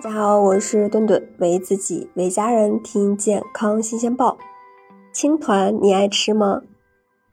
大家好，我是顿顿，为自己为家人听健康新鲜报。青团你爱吃吗？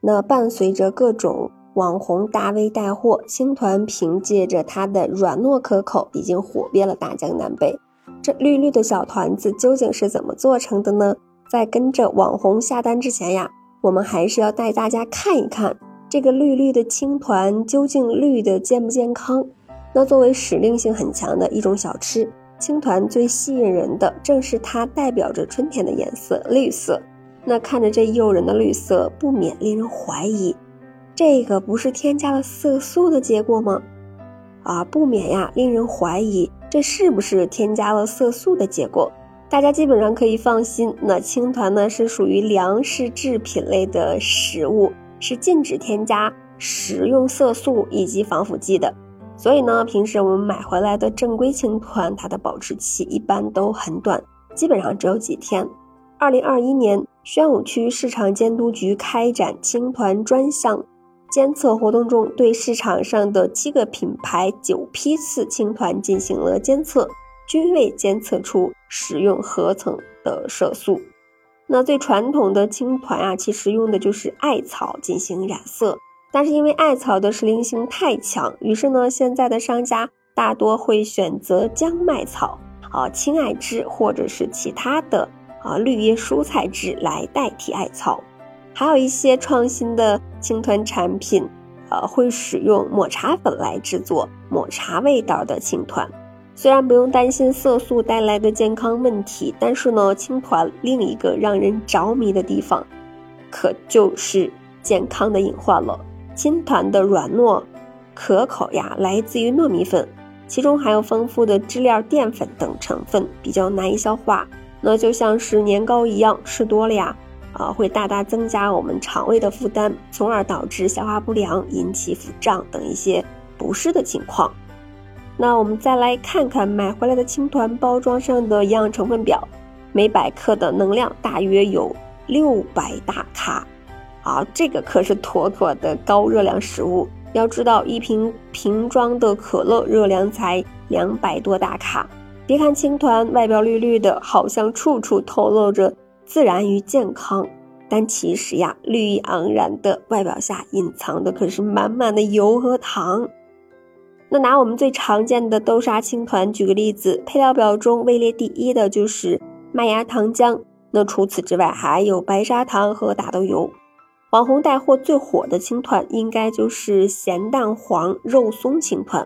那伴随着各种网红大 V 带货，青团凭借着它的软糯可口，已经火遍了大江南北。这绿绿的小团子究竟是怎么做成的呢？在跟着网红下单之前呀，我们还是要带大家看一看这个绿绿的青团究竟绿的健不健康。那作为时令性很强的一种小吃。青团最吸引人的正是它代表着春天的颜色——绿色。那看着这诱人的绿色，不免令人怀疑，这个不是添加了色素的结果吗？啊，不免呀，令人怀疑这是不是添加了色素的结果？大家基本上可以放心，那青团呢是属于粮食制品类的食物，是禁止添加食用色素以及防腐剂的。所以呢，平时我们买回来的正规青团，它的保质期一般都很短，基本上只有几天。二零二一年，宣武区市场监督局开展青团专项监测活动中，对市场上的七个品牌九批次青团进行了监测，均未监测出使用合成的色素。那最传统的青团啊，其实用的就是艾草进行染色。但是因为艾草的时令性太强，于是呢，现在的商家大多会选择姜麦草、啊青艾汁或者是其他的啊绿叶蔬菜汁来代替艾草。还有一些创新的青团产品，呃，会使用抹茶粉来制作抹茶味道的青团。虽然不用担心色素带来的健康问题，但是呢，青团另一个让人着迷的地方，可就是健康的隐患了。青团的软糯可口呀，来自于糯米粉，其中含有丰富的知了淀粉等成分，比较难以消化。那就像是年糕一样，吃多了呀，啊，会大大增加我们肠胃的负担，从而导致消化不良，引起腹胀等一些不适的情况。那我们再来看看买回来的青团包装上的营养成分表，每百克的能量大约有六百大卡。啊，这个可是妥妥的高热量食物。要知道，一瓶瓶装的可乐热量才两百多大卡。别看青团外表绿绿的，好像处处透露着自然与健康，但其实呀，绿意盎然的外表下隐藏的可是满满的油和糖。那拿我们最常见的豆沙青团举个例子，配料表中位列第一的就是麦芽糖浆。那除此之外，还有白砂糖和大豆油。网红带货最火的青团，应该就是咸蛋黄肉松青团。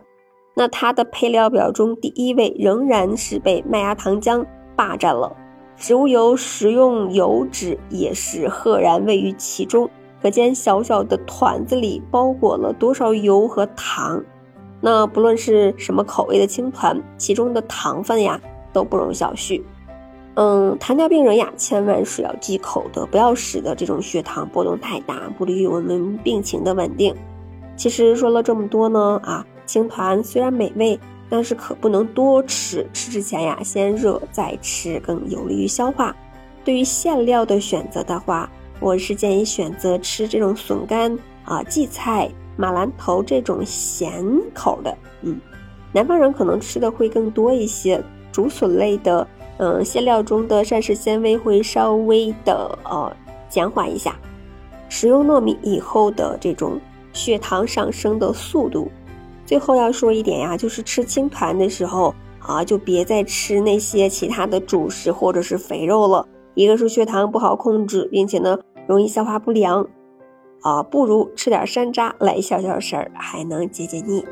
那它的配料表中第一位仍然是被麦芽糖浆霸占了，植物油、食用油脂也是赫然位于其中。可见小小的团子里包裹了多少油和糖。那不论是什么口味的青团，其中的糖分呀都不容小觑。嗯，糖尿病人呀，千万是要忌口的，不要使得这种血糖波动太大，不利于我们病情的稳定。其实说了这么多呢，啊，青团虽然美味，但是可不能多吃，吃之前呀，先热再吃，更有利于消化。对于馅料的选择的话，我是建议选择吃这种笋干啊、荠菜、马兰头这种咸口的。嗯，南方人可能吃的会更多一些，竹笋类的。嗯，馅料中的膳食纤维会稍微的呃减缓一下，食用糯米以后的这种血糖上升的速度。最后要说一点呀，就是吃青团的时候啊，就别再吃那些其他的主食或者是肥肉了。一个是血糖不好控制，并且呢容易消化不良，啊，不如吃点山楂来消消食儿，还能解解腻。